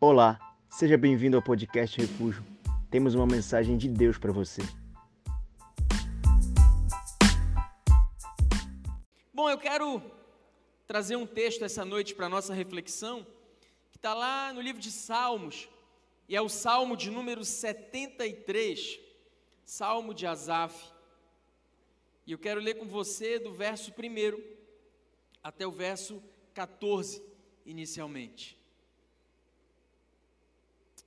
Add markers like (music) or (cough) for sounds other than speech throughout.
Olá, seja bem-vindo ao podcast Refúgio. Temos uma mensagem de Deus para você. Bom, eu quero trazer um texto essa noite para nossa reflexão, que está lá no livro de Salmos, e é o Salmo de número 73, Salmo de Asaf. E eu quero ler com você do verso 1 até o verso 14, inicialmente.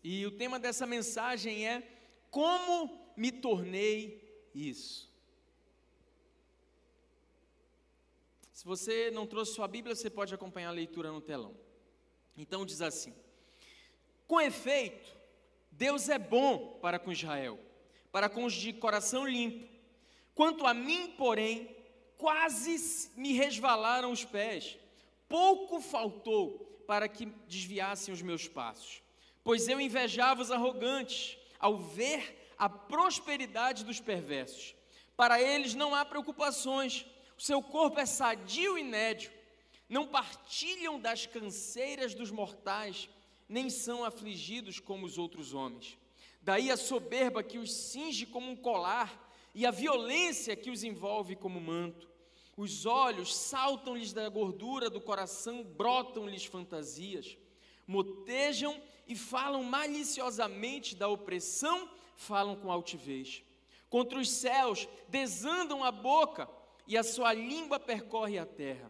E o tema dessa mensagem é: Como me tornei isso? Se você não trouxe sua Bíblia, você pode acompanhar a leitura no telão. Então diz assim: Com efeito, Deus é bom para com Israel, para com os de coração limpo. Quanto a mim, porém, quase me resvalaram os pés. Pouco faltou para que desviassem os meus passos pois eu invejava os arrogantes ao ver a prosperidade dos perversos. Para eles não há preocupações, o seu corpo é sadio e nédio, não partilham das canseiras dos mortais, nem são afligidos como os outros homens. Daí a soberba que os cinge como um colar e a violência que os envolve como manto. Os olhos saltam-lhes da gordura do coração, brotam-lhes fantasias. Motejam e falam maliciosamente da opressão, falam com altivez. Contra os céus desandam a boca e a sua língua percorre a terra.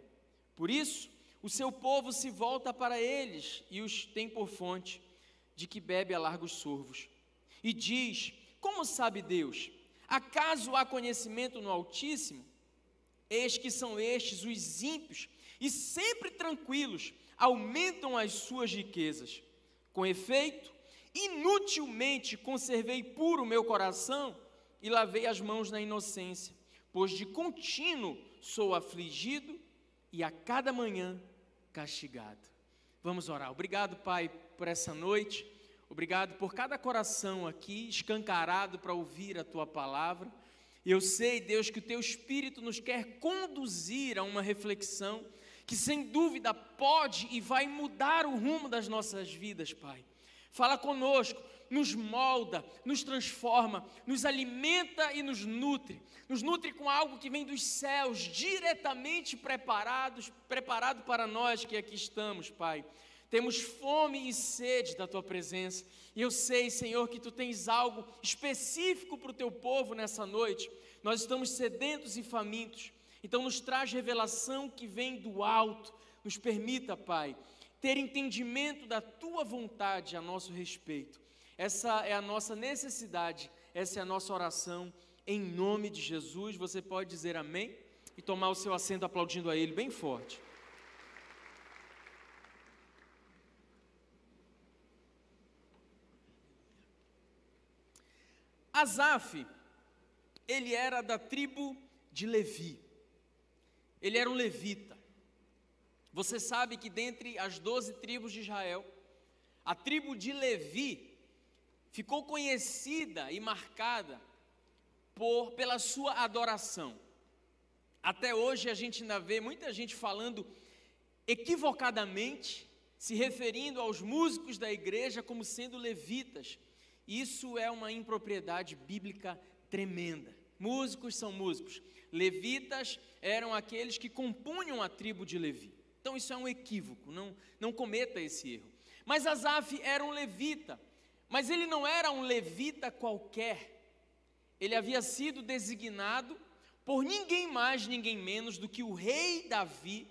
Por isso, o seu povo se volta para eles e os tem por fonte, de que bebe a largos sorvos. E diz: Como sabe Deus? Acaso há conhecimento no Altíssimo? Eis que são estes os ímpios, e sempre tranquilos, aumentam as suas riquezas. Com efeito, inutilmente conservei puro meu coração e lavei as mãos na inocência, pois de contínuo sou afligido e a cada manhã castigado. Vamos orar. Obrigado, Pai, por essa noite. Obrigado por cada coração aqui escancarado para ouvir a tua palavra. Eu sei, Deus, que o teu espírito nos quer conduzir a uma reflexão que sem dúvida pode e vai mudar o rumo das nossas vidas, Pai. Fala conosco, nos molda, nos transforma, nos alimenta e nos nutre. Nos nutre com algo que vem dos céus, diretamente preparados, preparado para nós que aqui estamos, Pai. Temos fome e sede da tua presença. E eu sei, Senhor, que tu tens algo específico para o teu povo nessa noite. Nós estamos sedentos e famintos. Então, nos traz revelação que vem do alto, nos permita, Pai, ter entendimento da tua vontade a nosso respeito. Essa é a nossa necessidade, essa é a nossa oração, em nome de Jesus. Você pode dizer amém e tomar o seu assento aplaudindo a Ele bem forte. Asaf, ele era da tribo de Levi ele era um levita. Você sabe que dentre as doze tribos de Israel, a tribo de Levi ficou conhecida e marcada por pela sua adoração. Até hoje a gente ainda vê muita gente falando equivocadamente, se referindo aos músicos da igreja como sendo levitas. Isso é uma impropriedade bíblica tremenda. Músicos são músicos. Levitas eram aqueles que compunham a tribo de Levi. Então isso é um equívoco, não, não cometa esse erro. Mas Asaf era um levita, mas ele não era um levita qualquer. Ele havia sido designado por ninguém mais, ninguém menos do que o rei Davi,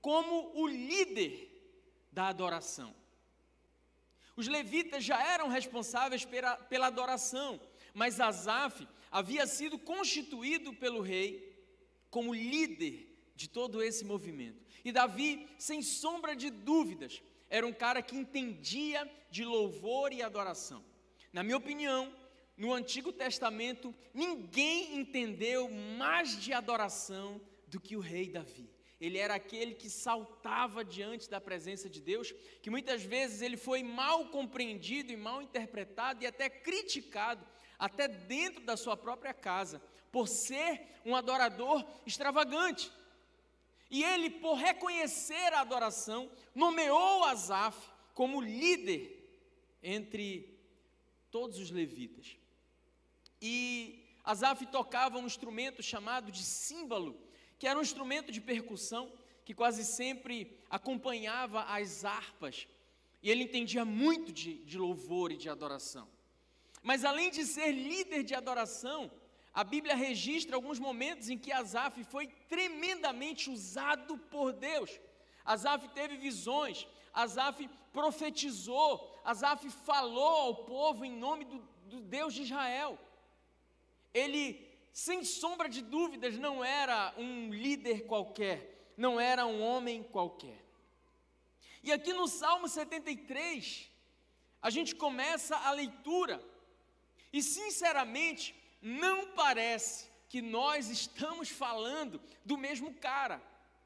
como o líder da adoração. Os levitas já eram responsáveis pela, pela adoração, mas Asaf havia sido constituído pelo rei como líder de todo esse movimento. E Davi, sem sombra de dúvidas, era um cara que entendia de louvor e adoração. Na minha opinião, no Antigo Testamento, ninguém entendeu mais de adoração do que o rei Davi. Ele era aquele que saltava diante da presença de Deus, que muitas vezes ele foi mal compreendido e mal interpretado e até criticado até dentro da sua própria casa, por ser um adorador extravagante. E ele, por reconhecer a adoração, nomeou Asaf como líder entre todos os levitas. E Asaf tocava um instrumento chamado de símbolo, que era um instrumento de percussão que quase sempre acompanhava as harpas. E ele entendia muito de, de louvor e de adoração. Mas além de ser líder de adoração, a Bíblia registra alguns momentos em que Asaf foi tremendamente usado por Deus. Asaf teve visões, Asaf profetizou, Asaf falou ao povo em nome do, do Deus de Israel. Ele, sem sombra de dúvidas, não era um líder qualquer, não era um homem qualquer. E aqui no Salmo 73, a gente começa a leitura, e sinceramente, não parece que nós estamos falando do mesmo cara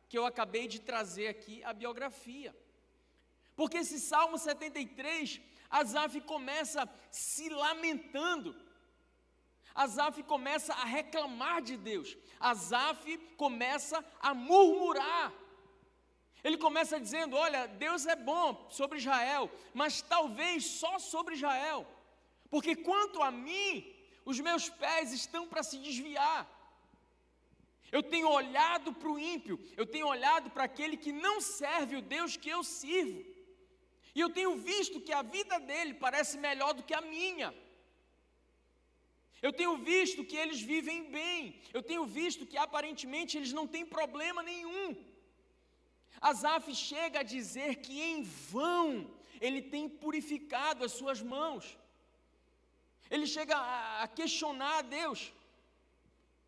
que eu acabei de trazer aqui a biografia. Porque esse Salmo 73, Asaf começa se lamentando. Asaf começa a reclamar de Deus. Asaf começa a murmurar. Ele começa dizendo: Olha, Deus é bom sobre Israel, mas talvez só sobre Israel, porque quanto a mim, os meus pés estão para se desviar. Eu tenho olhado para o ímpio, eu tenho olhado para aquele que não serve o Deus que eu sirvo, e eu tenho visto que a vida dele parece melhor do que a minha. Eu tenho visto que eles vivem bem, eu tenho visto que aparentemente eles não têm problema nenhum. Asaf chega a dizer que em vão ele tem purificado as suas mãos. Ele chega a questionar a Deus,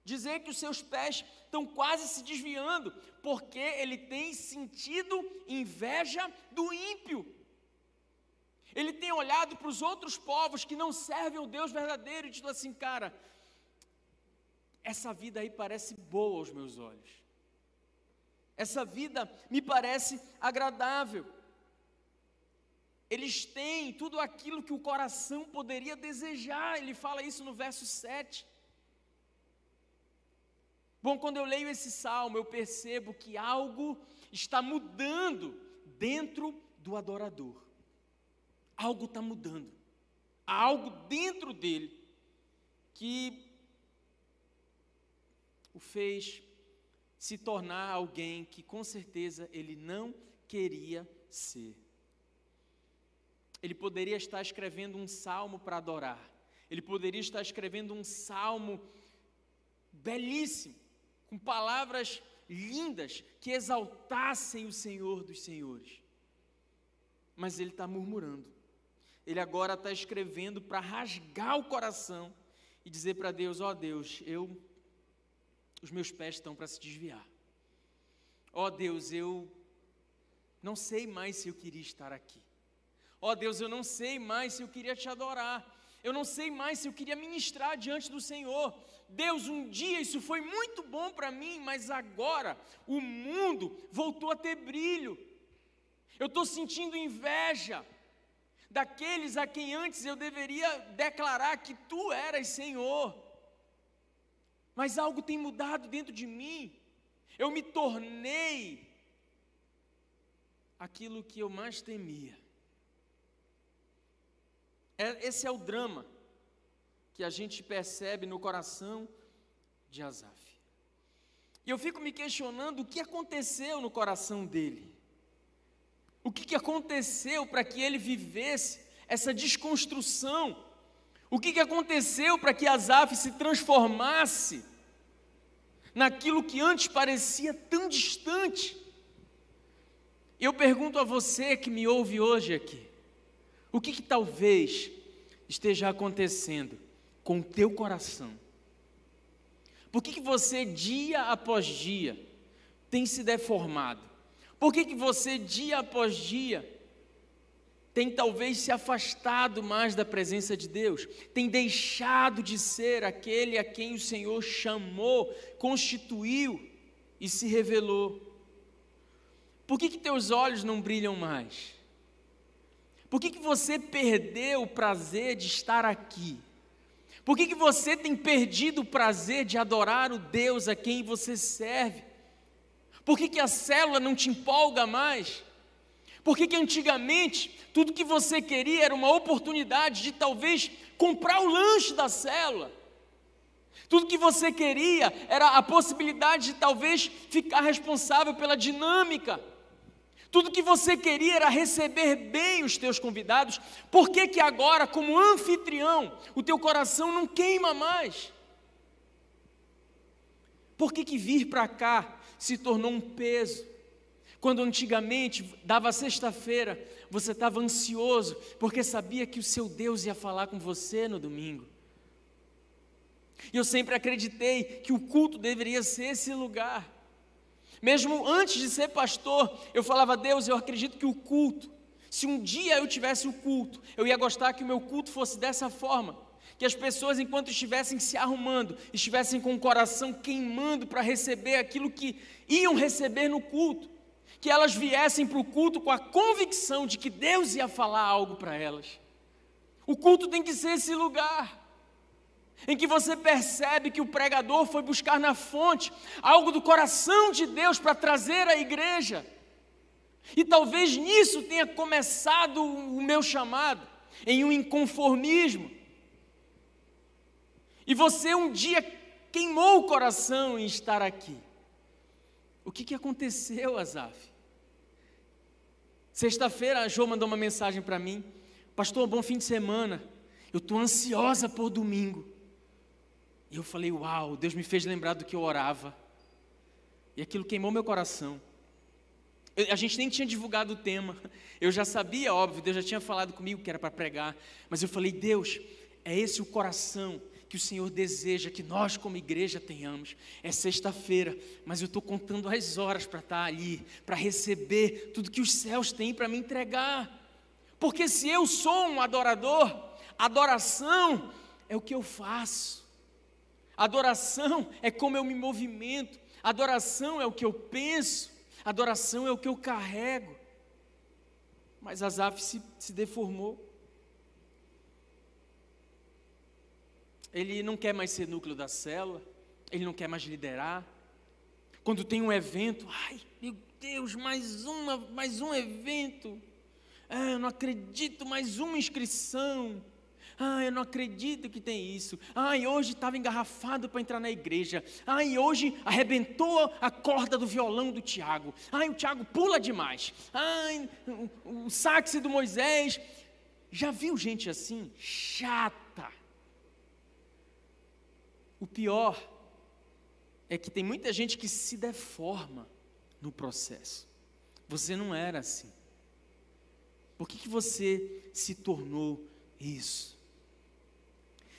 dizer que os seus pés estão quase se desviando, porque ele tem sentido inveja do ímpio. Ele tem olhado para os outros povos que não servem ao Deus verdadeiro e dito assim, cara, essa vida aí parece boa aos meus olhos. Essa vida me parece agradável. Eles têm tudo aquilo que o coração poderia desejar. Ele fala isso no verso 7. Bom, quando eu leio esse salmo, eu percebo que algo está mudando dentro do adorador. Algo está mudando. Há algo dentro dele que o fez se tornar alguém que com certeza ele não queria ser. Ele poderia estar escrevendo um salmo para adorar, ele poderia estar escrevendo um salmo belíssimo, com palavras lindas que exaltassem o Senhor dos Senhores. Mas ele está murmurando, ele agora está escrevendo para rasgar o coração e dizer para Deus: Ó oh, Deus, eu os meus pés estão para se desviar. Ó oh, Deus, eu não sei mais se eu queria estar aqui. Ó oh, Deus, eu não sei mais se eu queria te adorar. Eu não sei mais se eu queria ministrar diante do Senhor. Deus, um dia isso foi muito bom para mim, mas agora o mundo voltou a ter brilho. Eu estou sentindo inveja daqueles a quem antes eu deveria declarar que tu eras Senhor mas algo tem mudado dentro de mim. Eu me tornei aquilo que eu mais temia. É, esse é o drama que a gente percebe no coração de Asaf. E eu fico me questionando o que aconteceu no coração dele. O que, que aconteceu para que ele vivesse essa desconstrução o que, que aconteceu para que Asaf se transformasse naquilo que antes parecia tão distante? Eu pergunto a você que me ouve hoje aqui: o que, que talvez esteja acontecendo com o teu coração? Por que, que você, dia após dia, tem se deformado? Por que, que você, dia após dia, tem talvez se afastado mais da presença de Deus, tem deixado de ser aquele a quem o Senhor chamou, constituiu e se revelou. Por que, que teus olhos não brilham mais? Por que, que você perdeu o prazer de estar aqui? Por que, que você tem perdido o prazer de adorar o Deus a quem você serve? Por que, que a célula não te empolga mais? Por que, que antigamente tudo que você queria era uma oportunidade de talvez comprar o lanche da célula? Tudo que você queria era a possibilidade de talvez ficar responsável pela dinâmica. Tudo que você queria era receber bem os teus convidados. Por que que agora, como anfitrião, o teu coração não queima mais? Por que que vir para cá se tornou um peso? Quando antigamente dava sexta-feira, você estava ansioso porque sabia que o seu Deus ia falar com você no domingo. E eu sempre acreditei que o culto deveria ser esse lugar. Mesmo antes de ser pastor, eu falava, Deus, eu acredito que o culto, se um dia eu tivesse o culto, eu ia gostar que o meu culto fosse dessa forma. Que as pessoas, enquanto estivessem se arrumando, estivessem com o coração queimando para receber aquilo que iam receber no culto. Que elas viessem para o culto com a convicção de que Deus ia falar algo para elas. O culto tem que ser esse lugar em que você percebe que o pregador foi buscar na fonte algo do coração de Deus para trazer à igreja. E talvez nisso tenha começado o meu chamado, em um inconformismo. E você um dia queimou o coração em estar aqui. O que, que aconteceu, Azaf? Sexta-feira a Jo mandou uma mensagem para mim. Pastor, bom fim de semana. Eu estou ansiosa por domingo. E eu falei, uau, Deus me fez lembrar do que eu orava. E aquilo queimou meu coração. Eu, a gente nem tinha divulgado o tema. Eu já sabia, óbvio, Deus já tinha falado comigo que era para pregar. Mas eu falei, Deus, é esse o coração que o Senhor deseja que nós, como igreja, tenhamos. É sexta-feira, mas eu estou contando as horas para estar ali, para receber tudo que os céus têm para me entregar. Porque se eu sou um adorador, adoração é o que eu faço. Adoração é como eu me movimento, adoração é o que eu penso, adoração é o que eu carrego. Mas Azaf se, se deformou. Ele não quer mais ser núcleo da célula, ele não quer mais liderar. Quando tem um evento, ai, meu Deus, mais uma, mais um evento. Ah, eu não acredito, mais uma inscrição. Ah, eu não acredito que tem isso. Ai, hoje estava engarrafado para entrar na igreja. Ai, hoje arrebentou a corda do violão do Tiago. Ai, o Tiago pula demais. Ai, o, saxe do Moisés. Já viu gente assim? Chata. O pior é que tem muita gente que se deforma no processo. Você não era assim. Por que, que você se tornou isso?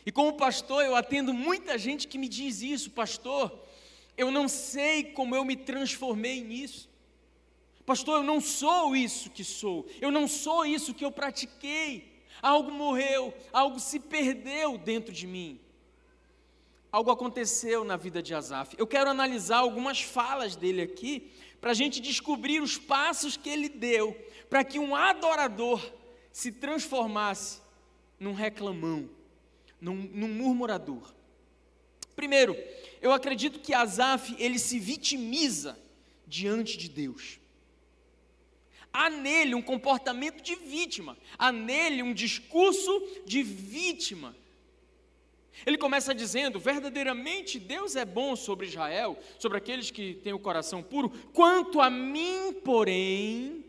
E como pastor, eu atendo muita gente que me diz isso, pastor, eu não sei como eu me transformei nisso. Pastor, eu não sou isso que sou, eu não sou isso que eu pratiquei. Algo morreu, algo se perdeu dentro de mim. Algo aconteceu na vida de Asaf. Eu quero analisar algumas falas dele aqui, para a gente descobrir os passos que ele deu para que um adorador se transformasse num reclamão num, num murmurador. Primeiro, eu acredito que Asaf ele se vitimiza diante de Deus. Há nele um comportamento de vítima, há nele um discurso de vítima. Ele começa dizendo: verdadeiramente Deus é bom sobre Israel, sobre aqueles que têm o coração puro, quanto a mim, porém,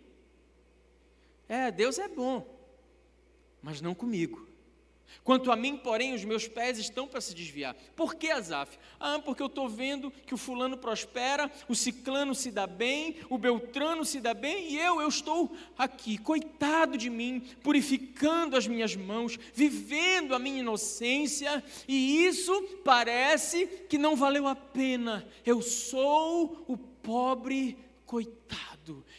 é, Deus é bom, mas não comigo. Quanto a mim, porém, os meus pés estão para se desviar. Por que, Azaf? Ah, porque eu estou vendo que o fulano prospera, o ciclano se dá bem, o beltrano se dá bem, e eu, eu estou aqui, coitado de mim, purificando as minhas mãos, vivendo a minha inocência, e isso parece que não valeu a pena. Eu sou o pobre coitado,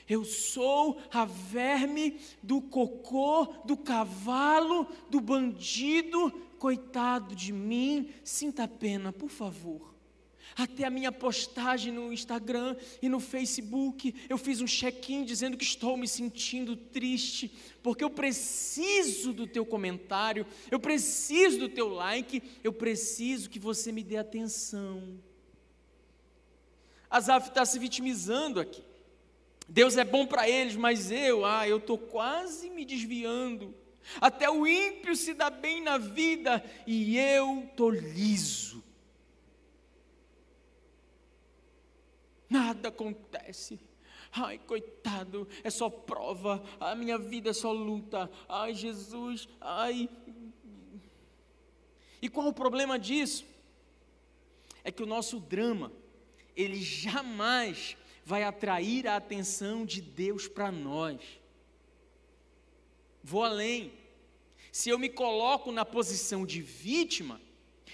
eu sou a verme do cocô, do cavalo, do bandido, coitado de mim, sinta pena, por favor. Até a minha postagem no Instagram e no Facebook, eu fiz um check-in dizendo que estou me sentindo triste, porque eu preciso do teu comentário, eu preciso do teu like, eu preciso que você me dê atenção. Asaf está se vitimizando aqui. Deus é bom para eles, mas eu, ah, eu estou quase me desviando. Até o ímpio se dá bem na vida e eu estou liso. Nada acontece. Ai, coitado, é só prova. A minha vida é só luta. Ai, Jesus, ai. E qual o problema disso? É que o nosso drama, ele jamais vai atrair a atenção de Deus para nós. Vou além. Se eu me coloco na posição de vítima,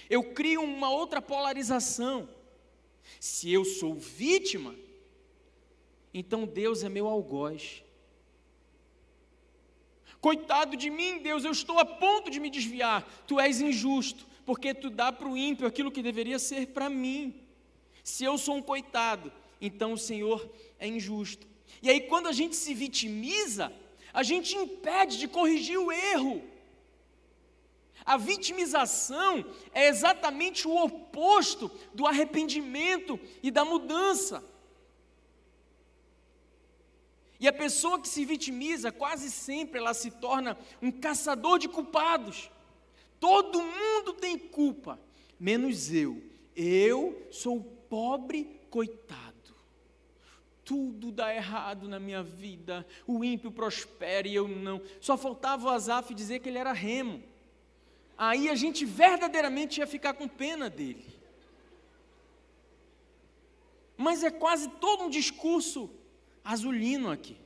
eu crio uma outra polarização. Se eu sou vítima, então Deus é meu algoz. Coitado de mim, Deus, eu estou a ponto de me desviar. Tu és injusto, porque tu dá para o ímpio aquilo que deveria ser para mim. Se eu sou um coitado, então o Senhor é injusto. E aí, quando a gente se vitimiza, a gente impede de corrigir o erro. A vitimização é exatamente o oposto do arrependimento e da mudança. E a pessoa que se vitimiza, quase sempre ela se torna um caçador de culpados. Todo mundo tem culpa, menos eu. Eu sou pobre coitado tudo dá errado na minha vida, o ímpio prospera e eu não. Só faltava o Azaf dizer que ele era remo. Aí a gente verdadeiramente ia ficar com pena dele. Mas é quase todo um discurso azulino aqui.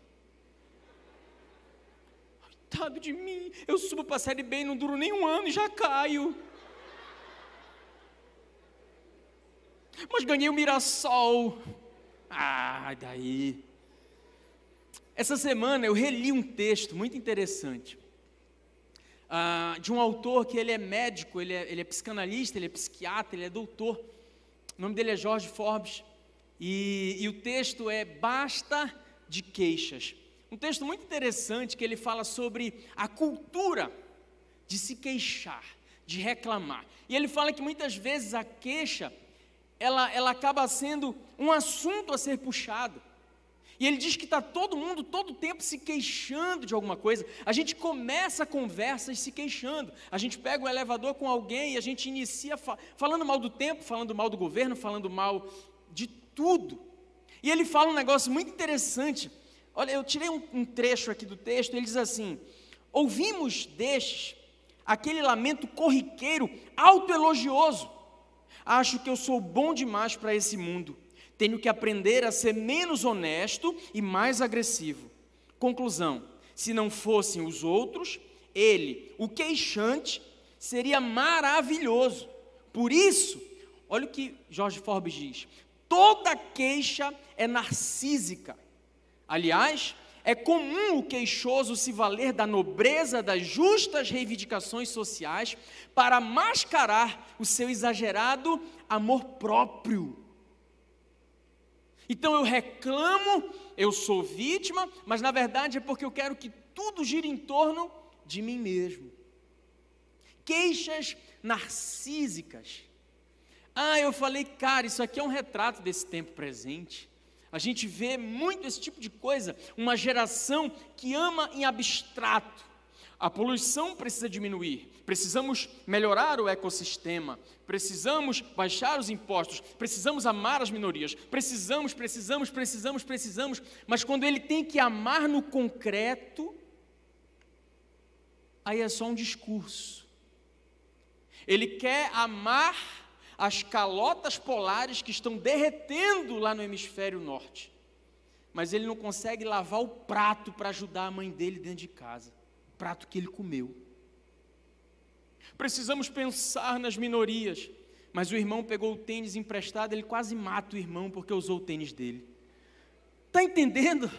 Coitado de mim, eu subo para a série B, não duro nem um ano e já caio. Mas ganhei o Mirassol. Ah, daí. Essa semana eu reli um texto muito interessante. Ah, de um autor que ele é médico, ele é, ele é psicanalista, ele é psiquiatra, ele é doutor. O nome dele é Jorge Forbes. E, e o texto é Basta de Queixas. Um texto muito interessante que ele fala sobre a cultura de se queixar, de reclamar. E ele fala que muitas vezes a queixa ela, ela acaba sendo um assunto a ser puxado. E ele diz que está todo mundo, todo tempo, se queixando de alguma coisa. A gente começa a conversa se queixando. A gente pega o elevador com alguém e a gente inicia fa falando mal do tempo, falando mal do governo, falando mal de tudo. E ele fala um negócio muito interessante. Olha, eu tirei um, um trecho aqui do texto, ele diz assim: Ouvimos destes aquele lamento corriqueiro, autoelogioso Acho que eu sou bom demais para esse mundo. Tenho que aprender a ser menos honesto e mais agressivo. Conclusão: se não fossem os outros, ele, o queixante, seria maravilhoso. Por isso, olha o que Jorge Forbes diz: toda queixa é narcísica. Aliás, é comum o queixoso se valer da nobreza das justas reivindicações sociais para mascarar o seu exagerado amor próprio. Então eu reclamo, eu sou vítima, mas na verdade é porque eu quero que tudo gire em torno de mim mesmo. Queixas narcísicas. Ah, eu falei, cara, isso aqui é um retrato desse tempo presente. A gente vê muito esse tipo de coisa, uma geração que ama em abstrato. A poluição precisa diminuir, precisamos melhorar o ecossistema, precisamos baixar os impostos, precisamos amar as minorias, precisamos, precisamos, precisamos, precisamos, mas quando ele tem que amar no concreto, aí é só um discurso. Ele quer amar as calotas polares que estão derretendo lá no hemisfério norte. Mas ele não consegue lavar o prato para ajudar a mãe dele dentro de casa, o prato que ele comeu. Precisamos pensar nas minorias, mas o irmão pegou o tênis emprestado, ele quase mata o irmão porque usou o tênis dele. Está entendendo?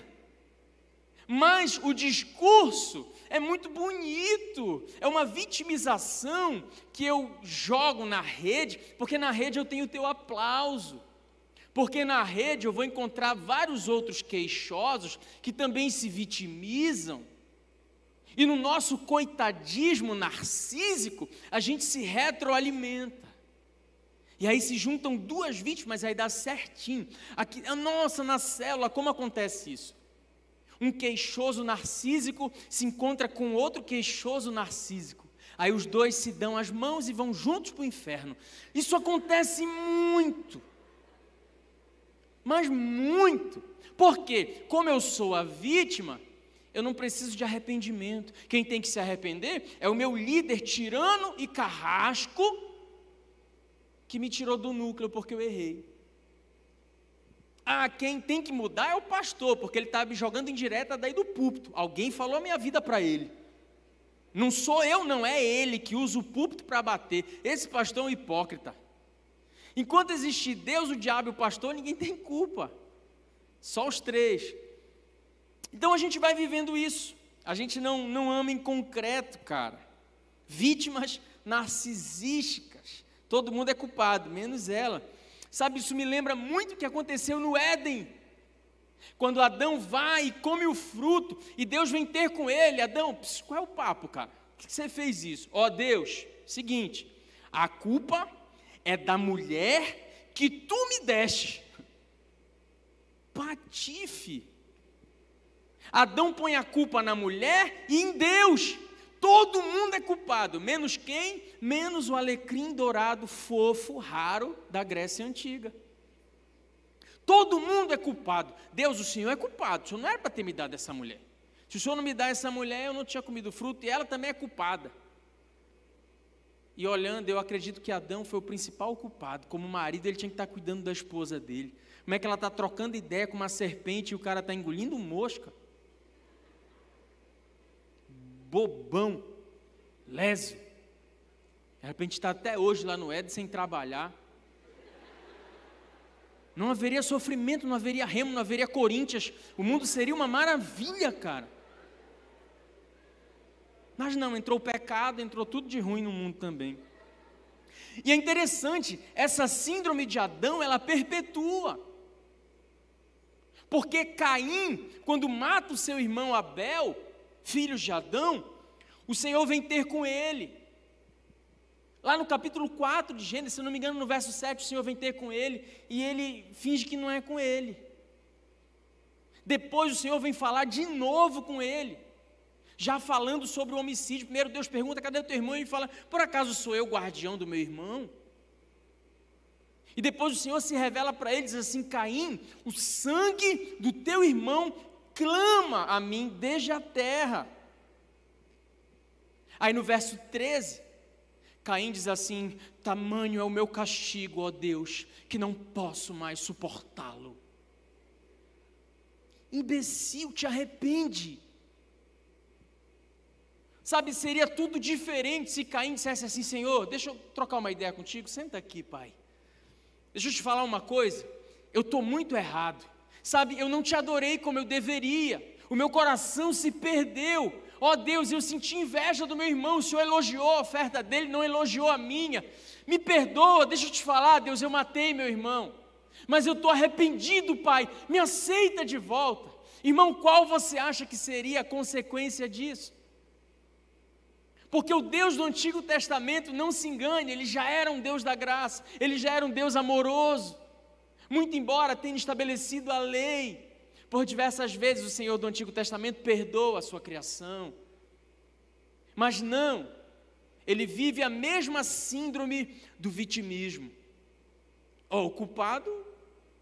Mas o discurso é muito bonito, é uma vitimização que eu jogo na rede, porque na rede eu tenho o teu aplauso. Porque na rede eu vou encontrar vários outros queixosos que também se vitimizam. E no nosso coitadismo narcísico, a gente se retroalimenta. E aí se juntam duas vítimas, aí dá certinho. Aqui, nossa, na célula, como acontece isso? Um queixoso narcísico se encontra com outro queixoso narcísico. Aí os dois se dão as mãos e vão juntos para o inferno. Isso acontece muito. Mas muito. Porque, como eu sou a vítima, eu não preciso de arrependimento. Quem tem que se arrepender é o meu líder tirano e carrasco que me tirou do núcleo porque eu errei. Ah, quem tem que mudar é o pastor, porque ele está me jogando em direta daí do púlpito. Alguém falou a minha vida para ele. Não sou eu, não, é ele que usa o púlpito para bater. Esse pastor é um hipócrita. Enquanto existir Deus, o diabo e o pastor, ninguém tem culpa. Só os três. Então a gente vai vivendo isso. A gente não, não ama em concreto, cara. Vítimas narcisísticas. Todo mundo é culpado, menos ela. Sabe, isso me lembra muito o que aconteceu no Éden. Quando Adão vai e come o fruto, e Deus vem ter com ele, Adão, qual é o papo, cara? Por que você fez isso? Ó oh, Deus, seguinte, a culpa é da mulher que tu me deste. (laughs) Patife. Adão põe a culpa na mulher e em Deus. Todo mundo é culpado, menos quem? Menos o alecrim dourado, fofo, raro da Grécia Antiga. Todo mundo é culpado. Deus, o Senhor é culpado. O Senhor não era para ter me dado essa mulher. Se o Senhor não me dá essa mulher, eu não tinha comido fruto e ela também é culpada. E olhando, eu acredito que Adão foi o principal culpado. Como marido, ele tinha que estar cuidando da esposa dele. Como é que ela está trocando ideia com uma serpente e o cara está engolindo mosca? Bobão, lésio. De repente está até hoje lá no Éden sem trabalhar. Não haveria sofrimento, não haveria remo, não haveria Corinthians. O mundo seria uma maravilha, cara. Mas não, entrou o pecado, entrou tudo de ruim no mundo também. E é interessante, essa síndrome de Adão, ela perpetua. Porque Caim, quando mata o seu irmão Abel, filhos de Adão, o Senhor vem ter com ele. Lá no capítulo 4 de Gênesis, se não me engano, no verso 7, o Senhor vem ter com ele e ele finge que não é com ele. Depois o Senhor vem falar de novo com ele, já falando sobre o homicídio. Primeiro Deus pergunta: cadê o teu irmão? E fala: por acaso sou eu guardião do meu irmão? E depois o Senhor se revela para ele diz assim: Caim, o sangue do teu irmão clama a mim desde a terra. Aí no verso 13, Caim diz assim: Tamanho é o meu castigo, ó Deus, que não posso mais suportá-lo. Imbecil, te arrepende. Sabe, seria tudo diferente se Caim dissesse assim: Senhor, deixa eu trocar uma ideia contigo, senta aqui, pai. Deixa eu te falar uma coisa, eu estou muito errado. Sabe, eu não te adorei como eu deveria. O meu coração se perdeu. Ó oh, Deus, eu senti inveja do meu irmão. O Senhor elogiou a oferta dele, não elogiou a minha. Me perdoa, deixa eu te falar, Deus, eu matei meu irmão. Mas eu estou arrependido, Pai. Me aceita de volta. Irmão, qual você acha que seria a consequência disso? Porque o Deus do Antigo Testamento, não se engane, ele já era um Deus da graça, ele já era um Deus amoroso. Muito embora tenha estabelecido a lei, por diversas vezes o Senhor do Antigo Testamento perdoa a sua criação. Mas não, ele vive a mesma síndrome do vitimismo. Oh, o culpado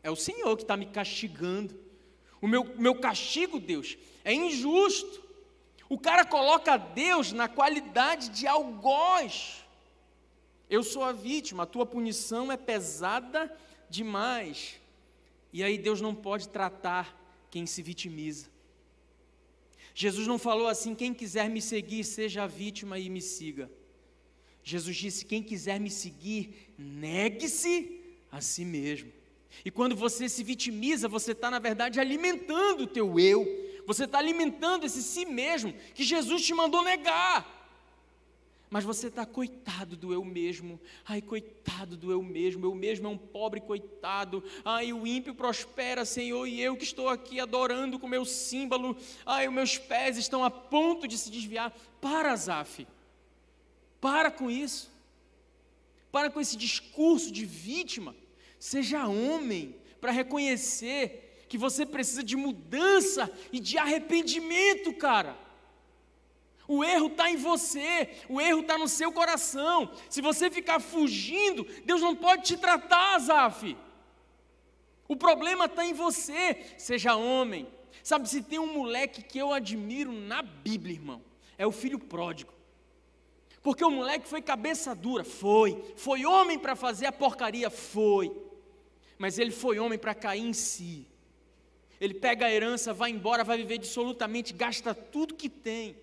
é o Senhor que está me castigando. O meu, meu castigo, Deus, é injusto. O cara coloca Deus na qualidade de algoz. Eu sou a vítima, a tua punição é pesada demais. E aí Deus não pode tratar quem se vitimiza. Jesus não falou assim: quem quiser me seguir, seja a vítima e me siga. Jesus disse: quem quiser me seguir, negue-se a si mesmo. E quando você se vitimiza, você está, na verdade, alimentando o teu eu, você está alimentando esse si mesmo que Jesus te mandou negar. Mas você está coitado do eu mesmo. Ai, coitado do eu mesmo. Eu mesmo é um pobre coitado. Ai, o ímpio prospera, Senhor, e eu que estou aqui adorando com meu símbolo. Ai, os meus pés estão a ponto de se desviar. Para, Zaf. Para com isso. Para com esse discurso de vítima. Seja homem para reconhecer que você precisa de mudança e de arrependimento, cara. O erro está em você, o erro está no seu coração. Se você ficar fugindo, Deus não pode te tratar, Azaf. O problema está em você, seja homem. Sabe, se tem um moleque que eu admiro na Bíblia, irmão, é o filho pródigo. Porque o moleque foi cabeça dura, foi. Foi homem para fazer a porcaria, foi. Mas ele foi homem para cair em si. Ele pega a herança, vai embora, vai viver dissolutamente, gasta tudo que tem.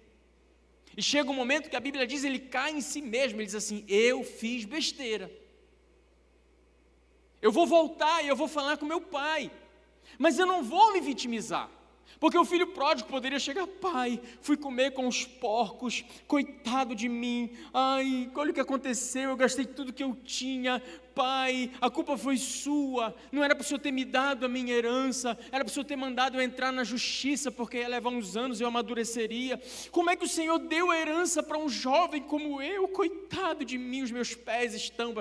E chega um momento que a Bíblia diz, ele cai em si mesmo, ele diz assim: Eu fiz besteira. Eu vou voltar e eu vou falar com meu pai, mas eu não vou me vitimizar. Porque o filho pródigo poderia chegar, pai, fui comer com os porcos, coitado de mim, ai, olha o que aconteceu, eu gastei tudo que eu tinha, pai, a culpa foi sua, não era para o senhor ter me dado a minha herança, era para o senhor ter mandado eu entrar na justiça, porque ia levar uns anos e eu amadureceria. Como é que o senhor deu a herança para um jovem como eu, coitado de mim, os meus pés estão.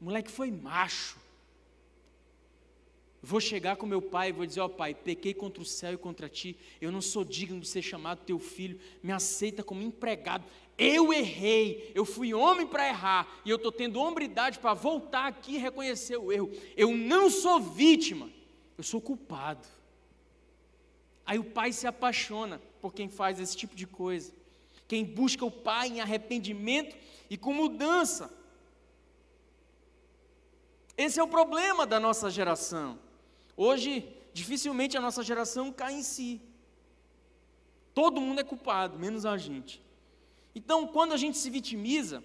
O moleque foi macho Vou chegar com meu pai e vou dizer: Ó oh, pai, pequei contra o céu e contra ti, eu não sou digno de ser chamado teu filho, me aceita como empregado. Eu errei, eu fui homem para errar, e eu estou tendo hombridade para voltar aqui e reconhecer o erro. Eu não sou vítima, eu sou culpado. Aí o pai se apaixona por quem faz esse tipo de coisa, quem busca o pai em arrependimento e com mudança. Esse é o problema da nossa geração. Hoje, dificilmente a nossa geração cai em si. Todo mundo é culpado, menos a gente. Então, quando a gente se vitimiza,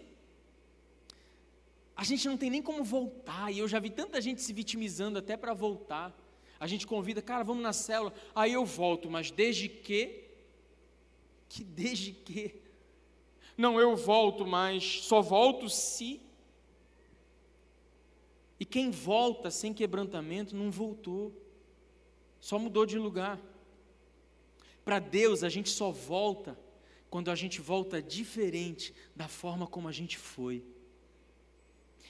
a gente não tem nem como voltar. E eu já vi tanta gente se vitimizando até para voltar. A gente convida, cara, vamos na célula. Aí eu volto, mas desde que? Que desde que? Não, eu volto, mas só volto se e quem volta sem quebrantamento não voltou, só mudou de lugar. Para Deus, a gente só volta quando a gente volta diferente da forma como a gente foi.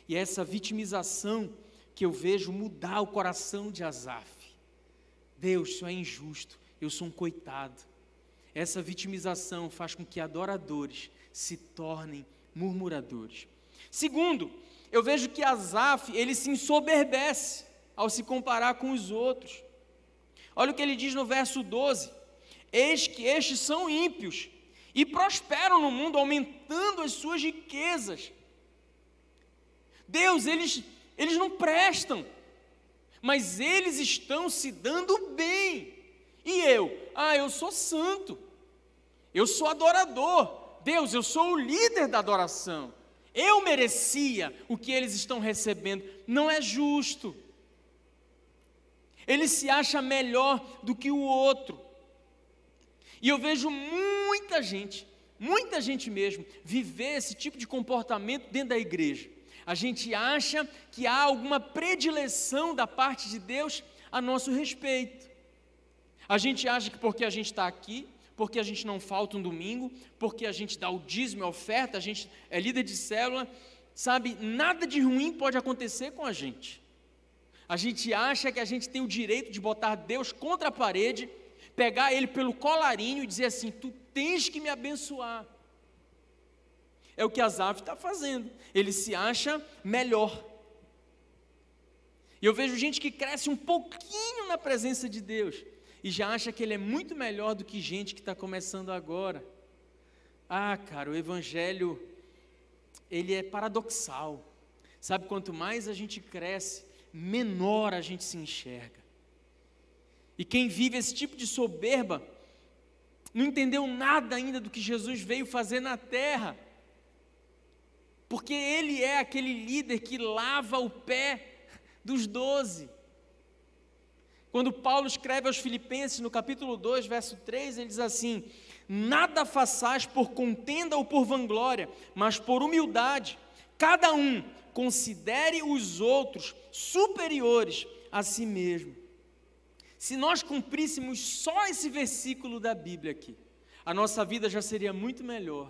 E é essa vitimização que eu vejo mudar o coração de Asaf. Deus, isso é injusto, eu sou um coitado. Essa vitimização faz com que adoradores se tornem murmuradores. Segundo, eu vejo que Asaf, ele se ensoberbece ao se comparar com os outros. Olha o que ele diz no verso 12: Eis que estes são ímpios e prosperam no mundo, aumentando as suas riquezas. Deus, eles, eles não prestam, mas eles estão se dando bem. E eu? Ah, eu sou santo, eu sou adorador. Deus, eu sou o líder da adoração. Eu merecia o que eles estão recebendo. Não é justo. Ele se acha melhor do que o outro. E eu vejo muita gente, muita gente mesmo, viver esse tipo de comportamento dentro da igreja. A gente acha que há alguma predileção da parte de Deus a nosso respeito. A gente acha que porque a gente está aqui, porque a gente não falta um domingo, porque a gente dá o dízimo, a oferta, a gente é líder de célula, sabe? Nada de ruim pode acontecer com a gente. A gente acha que a gente tem o direito de botar Deus contra a parede, pegar ele pelo colarinho e dizer assim: Tu tens que me abençoar. É o que Azaf está fazendo. Ele se acha melhor. E eu vejo gente que cresce um pouquinho na presença de Deus e já acha que ele é muito melhor do que gente que está começando agora. Ah, cara, o Evangelho, ele é paradoxal. Sabe, quanto mais a gente cresce, menor a gente se enxerga. E quem vive esse tipo de soberba, não entendeu nada ainda do que Jesus veio fazer na terra. Porque ele é aquele líder que lava o pé dos doze. Quando Paulo escreve aos Filipenses, no capítulo 2, verso 3, ele diz assim: Nada façais por contenda ou por vanglória, mas por humildade, cada um considere os outros superiores a si mesmo. Se nós cumpríssemos só esse versículo da Bíblia aqui, a nossa vida já seria muito melhor.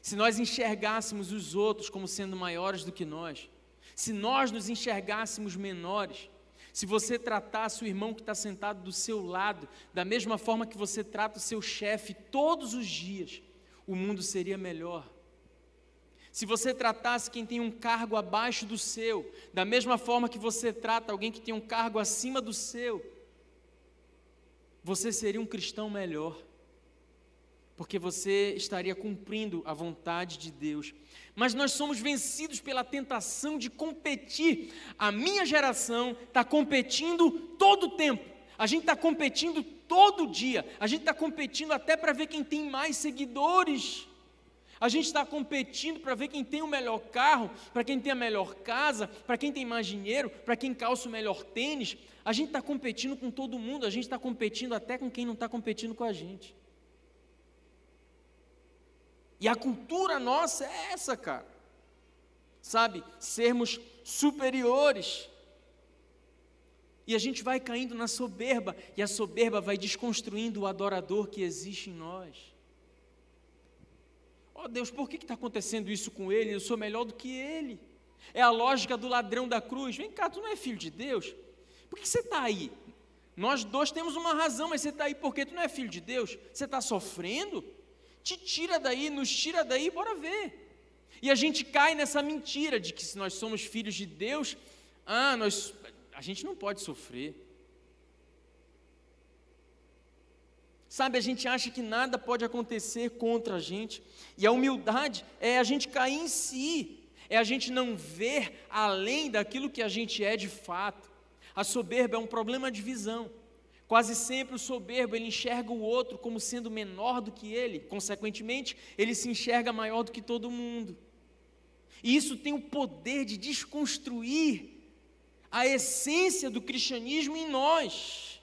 Se nós enxergássemos os outros como sendo maiores do que nós, se nós nos enxergássemos menores, Se você tratasse o irmão que está sentado do seu lado da mesma forma que você trata o seu chefe todos os dias, o mundo seria melhor. Se você tratasse quem tem um cargo abaixo do seu, da mesma forma que você trata alguém que tem um cargo acima do seu, você seria um cristão melhor, porque você estaria cumprindo a vontade de Deus. Mas nós somos vencidos pela tentação de competir. A minha geração está competindo todo o tempo. A gente está competindo todo dia. A gente está competindo até para ver quem tem mais seguidores. A gente está competindo para ver quem tem o melhor carro, para quem tem a melhor casa, para quem tem mais dinheiro, para quem calça o melhor tênis. A gente está competindo com todo mundo, a gente está competindo até com quem não está competindo com a gente. E a cultura nossa é essa, cara. Sabe? Sermos superiores. E a gente vai caindo na soberba, e a soberba vai desconstruindo o adorador que existe em nós. Oh Deus, por que está acontecendo isso com ele? Eu sou melhor do que ele. É a lógica do ladrão da cruz. Vem cá, tu não é filho de Deus? Por que você está aí? Nós dois temos uma razão, mas você está aí porque tu não é filho de Deus? Você está sofrendo? Te tira daí, nos tira daí, bora ver. E a gente cai nessa mentira de que se nós somos filhos de Deus, ah, nós, a gente não pode sofrer. Sabe, a gente acha que nada pode acontecer contra a gente, e a humildade é a gente cair em si, é a gente não ver além daquilo que a gente é de fato. A soberba é um problema de visão. Quase sempre o soberbo ele enxerga o outro como sendo menor do que ele, consequentemente, ele se enxerga maior do que todo mundo. E isso tem o poder de desconstruir a essência do cristianismo em nós.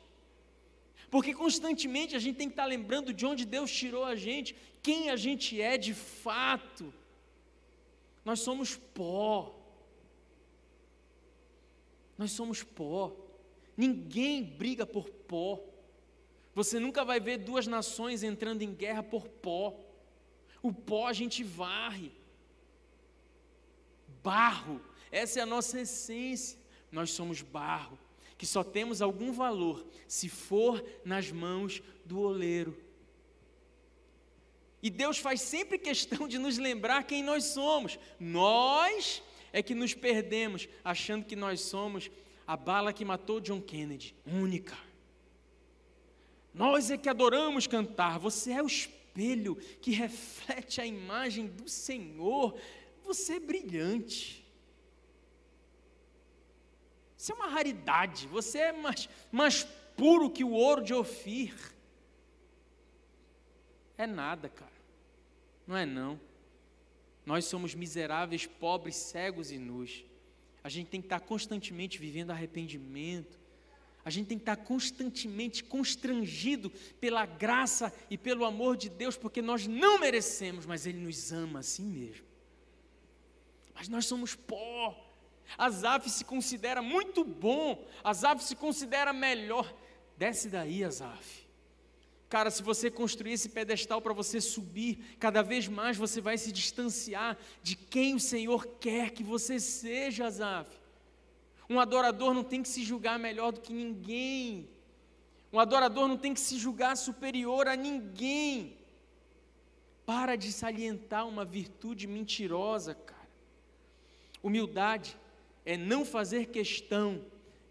Porque constantemente a gente tem que estar lembrando de onde Deus tirou a gente, quem a gente é de fato. Nós somos pó. Nós somos pó. Ninguém briga por pó. Você nunca vai ver duas nações entrando em guerra por pó. O pó a gente varre. Barro, essa é a nossa essência. Nós somos barro que só temos algum valor se for nas mãos do oleiro. E Deus faz sempre questão de nos lembrar quem nós somos. Nós é que nos perdemos achando que nós somos a bala que matou John Kennedy, única. Nós é que adoramos cantar. Você é o espelho que reflete a imagem do Senhor. Você é brilhante. Isso é uma raridade. Você é mais, mais puro que o ouro de Ofir. É nada, cara. Não é não. Nós somos miseráveis, pobres, cegos e nus. A gente tem que estar constantemente vivendo arrependimento. A gente tem que estar constantemente constrangido pela graça e pelo amor de Deus, porque nós não merecemos, mas Ele nos ama assim mesmo. Mas nós somos pó, Asaf se considera muito bom, Asaf se considera melhor. Desce daí, Asaf. Cara, se você construir esse pedestal para você subir, cada vez mais você vai se distanciar de quem o Senhor quer que você seja, Asaf. Um adorador não tem que se julgar melhor do que ninguém. Um adorador não tem que se julgar superior a ninguém. Para de salientar uma virtude mentirosa, cara. Humildade é não fazer questão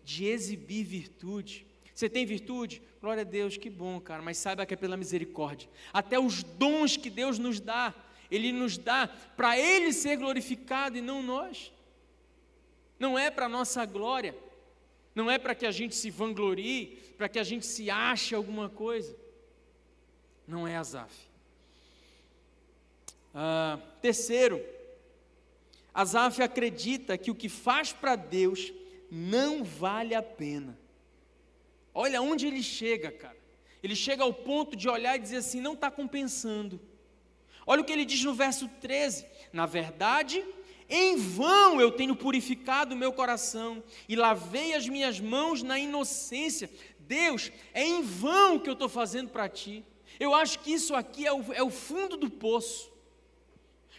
de exibir virtude. Você tem virtude? Glória a Deus, que bom, cara, mas saiba que é pela misericórdia. Até os dons que Deus nos dá, Ele nos dá para Ele ser glorificado e não nós. Não é para nossa glória, não é para que a gente se vanglorie, para que a gente se ache alguma coisa. Não é Azaf. Ah, terceiro, Asaf acredita que o que faz para Deus não vale a pena. Olha onde ele chega, cara. Ele chega ao ponto de olhar e dizer assim: não está compensando. Olha o que ele diz no verso 13: Na verdade, em vão eu tenho purificado o meu coração e lavei as minhas mãos na inocência. Deus, é em vão que eu estou fazendo para ti. Eu acho que isso aqui é o, é o fundo do poço.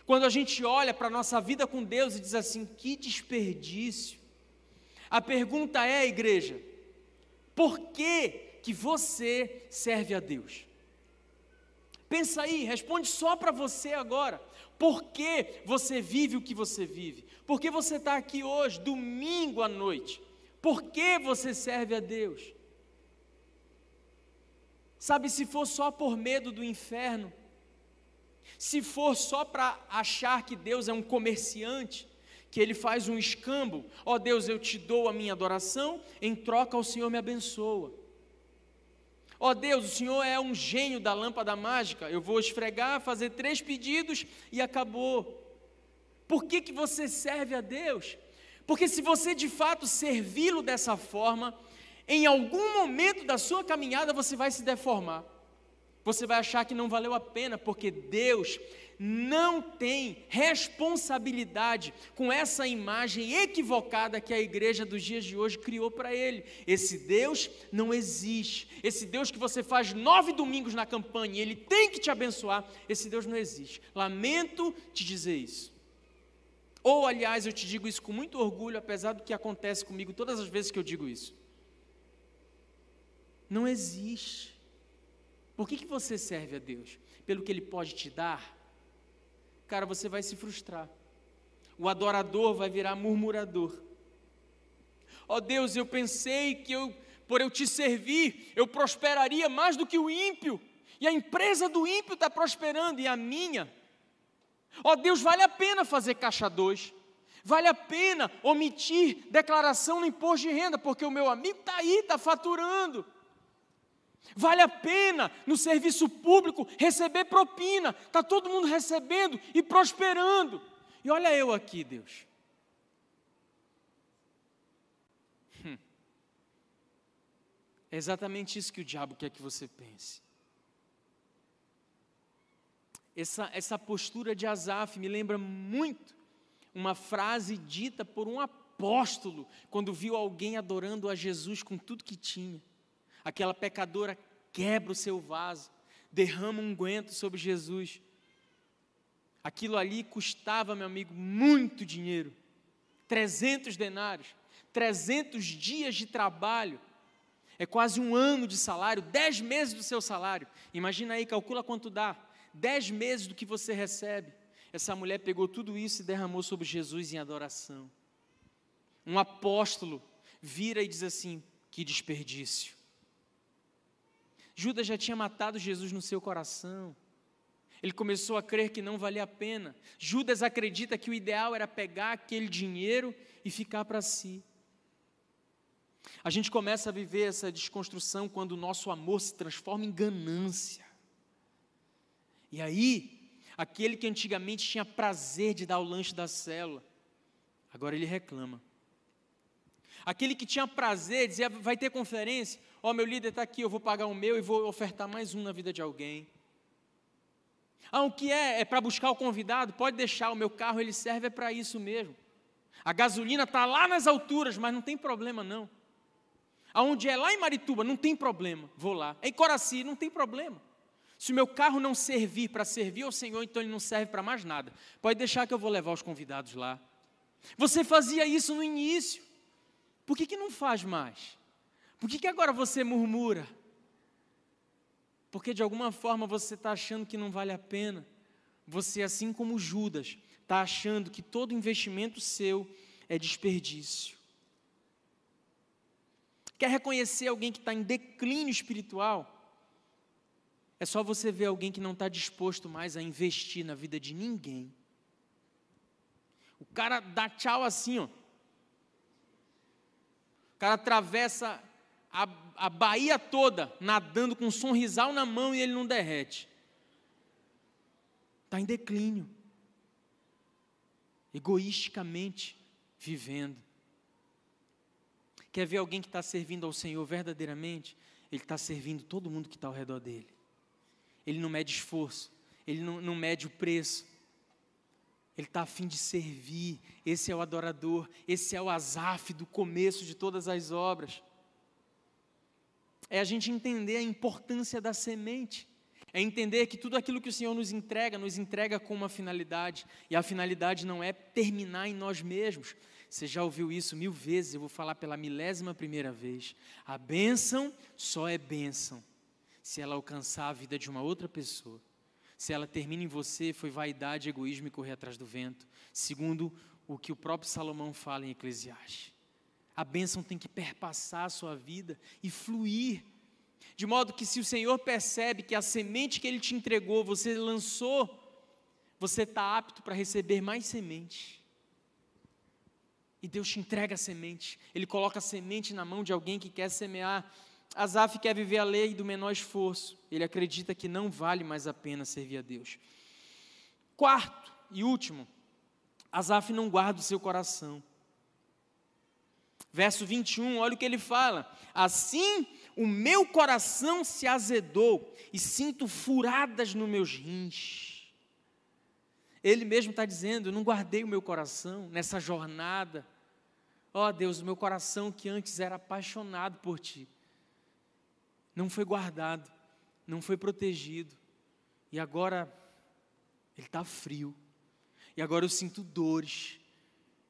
Quando a gente olha para a nossa vida com Deus e diz assim: que desperdício. A pergunta é, igreja, por que que você serve a Deus? Pensa aí, responde só para você agora. Por que você vive o que você vive? Por que você está aqui hoje, domingo à noite? Por que você serve a Deus? Sabe, se for só por medo do inferno, se for só para achar que Deus é um comerciante, que ele faz um escambo, ó oh, Deus, eu te dou a minha adoração, em troca o Senhor me abençoa. Ó oh, Deus, o Senhor é um gênio da lâmpada mágica, eu vou esfregar, fazer três pedidos e acabou. Por que, que você serve a Deus? Porque se você de fato servi-lo dessa forma, em algum momento da sua caminhada você vai se deformar. Você vai achar que não valeu a pena, porque Deus não tem responsabilidade com essa imagem equivocada que a igreja dos dias de hoje criou para ele. Esse Deus não existe. Esse Deus que você faz nove domingos na campanha e ele tem que te abençoar, esse Deus não existe. Lamento te dizer isso. Ou, aliás, eu te digo isso com muito orgulho, apesar do que acontece comigo todas as vezes que eu digo isso. Não existe. Por que, que você serve a Deus? Pelo que Ele pode te dar? Cara, você vai se frustrar. O adorador vai virar murmurador. Ó oh Deus, eu pensei que eu, por eu te servir, eu prosperaria mais do que o ímpio. E a empresa do ímpio está prosperando, e a minha. Ó oh Deus, vale a pena fazer caixa 2. Vale a pena omitir declaração no imposto de renda, porque o meu amigo está aí, está faturando. Vale a pena no serviço público receber propina, está todo mundo recebendo e prosperando. E olha eu aqui, Deus. Hum. É exatamente isso que o diabo quer que você pense. Essa, essa postura de Asaf me lembra muito uma frase dita por um apóstolo quando viu alguém adorando a Jesus com tudo que tinha. Aquela pecadora quebra o seu vaso, derrama um guento sobre Jesus. Aquilo ali custava, meu amigo, muito dinheiro. 300 denários, 300 dias de trabalho. É quase um ano de salário, 10 meses do seu salário. Imagina aí, calcula quanto dá. 10 meses do que você recebe. Essa mulher pegou tudo isso e derramou sobre Jesus em adoração. Um apóstolo vira e diz assim: que desperdício. Judas já tinha matado Jesus no seu coração. Ele começou a crer que não valia a pena. Judas acredita que o ideal era pegar aquele dinheiro e ficar para si. A gente começa a viver essa desconstrução quando o nosso amor se transforma em ganância. E aí, aquele que antigamente tinha prazer de dar o lanche da célula, agora ele reclama. Aquele que tinha prazer, dizia, vai ter conferência, Ó, oh, meu líder está aqui, eu vou pagar o meu e vou ofertar mais um na vida de alguém. Ah, o que é? É para buscar o convidado? Pode deixar, o meu carro ele serve é para isso mesmo. A gasolina está lá nas alturas, mas não tem problema não. Aonde é lá em Marituba, não tem problema, vou lá. Em Coraci, não tem problema. Se o meu carro não servir para servir ao Senhor, então ele não serve para mais nada. Pode deixar que eu vou levar os convidados lá. Você fazia isso no início. Por que, que não faz mais? Por que, que agora você murmura? Porque de alguma forma você está achando que não vale a pena. Você, assim como Judas, está achando que todo investimento seu é desperdício. Quer reconhecer alguém que está em declínio espiritual? É só você ver alguém que não está disposto mais a investir na vida de ninguém. O cara dá tchau assim, ó. O cara atravessa a, a Bahia toda nadando com um sorrisal na mão e ele não derrete. Está em declínio. Egoisticamente vivendo. Quer ver alguém que está servindo ao Senhor verdadeiramente? Ele está servindo todo mundo que está ao redor dele. Ele não mede esforço, ele não, não mede o preço. Ele está a fim de servir. Esse é o adorador, esse é o Azaf do começo de todas as obras é a gente entender a importância da semente. É entender que tudo aquilo que o Senhor nos entrega, nos entrega com uma finalidade. E a finalidade não é terminar em nós mesmos. Você já ouviu isso mil vezes, eu vou falar pela milésima primeira vez. A bênção só é bênção se ela alcançar a vida de uma outra pessoa. Se ela termina em você, foi vaidade, egoísmo e correr atrás do vento. Segundo o que o próprio Salomão fala em Eclesiastes. A bênção tem que perpassar a sua vida e fluir. De modo que se o Senhor percebe que a semente que Ele te entregou, você lançou, você está apto para receber mais semente. E Deus te entrega a semente. Ele coloca a semente na mão de alguém que quer semear. Asaf quer viver a lei do menor esforço. Ele acredita que não vale mais a pena servir a Deus. Quarto e último, Asaf não guarda o seu coração. Verso 21, olha o que ele fala: Assim o meu coração se azedou e sinto furadas nos meus rins. Ele mesmo está dizendo: Eu não guardei o meu coração nessa jornada. Ó oh, Deus, o meu coração que antes era apaixonado por Ti, não foi guardado, não foi protegido, e agora ele está frio, e agora eu sinto dores,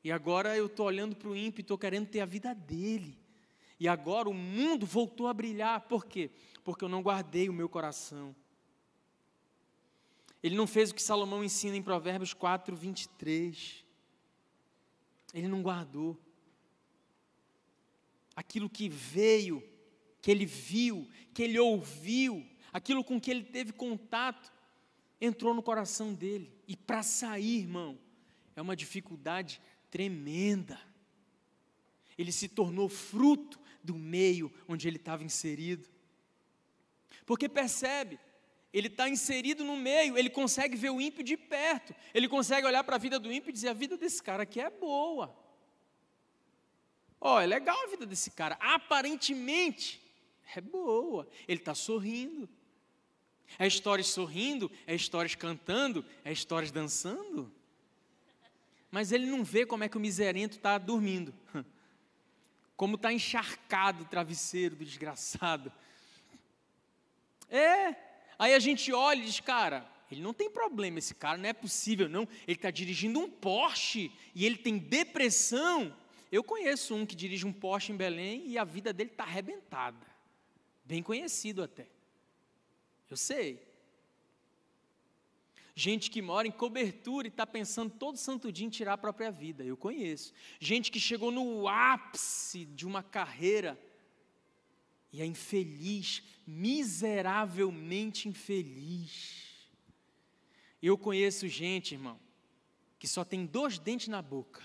e agora eu estou olhando para o ímpio e estou querendo ter a vida dele. E agora o mundo voltou a brilhar. Por quê? Porque eu não guardei o meu coração. Ele não fez o que Salomão ensina em Provérbios 4, 23. Ele não guardou. Aquilo que veio, que ele viu, que ele ouviu, aquilo com que ele teve contato, entrou no coração dele. E para sair, irmão, é uma dificuldade tremenda. Ele se tornou fruto do meio onde ele estava inserido. Porque percebe, ele está inserido no meio, ele consegue ver o ímpio de perto, ele consegue olhar para a vida do ímpio e dizer: a vida desse cara aqui é boa. Ó, oh, é legal a vida desse cara, aparentemente é boa, ele está sorrindo. É histórias sorrindo, é histórias cantando, é histórias dançando mas ele não vê como é que o miserento está dormindo, (laughs) como está encharcado o travesseiro do desgraçado. É, aí a gente olha e diz, cara, ele não tem problema, esse cara não é possível, não. Ele está dirigindo um Porsche e ele tem depressão. Eu conheço um que dirige um Porsche em Belém e a vida dele está arrebentada. Bem conhecido até. Eu sei. Gente que mora em cobertura e está pensando todo santo dia em tirar a própria vida, eu conheço. Gente que chegou no ápice de uma carreira e é infeliz, miseravelmente infeliz. Eu conheço gente, irmão, que só tem dois dentes na boca: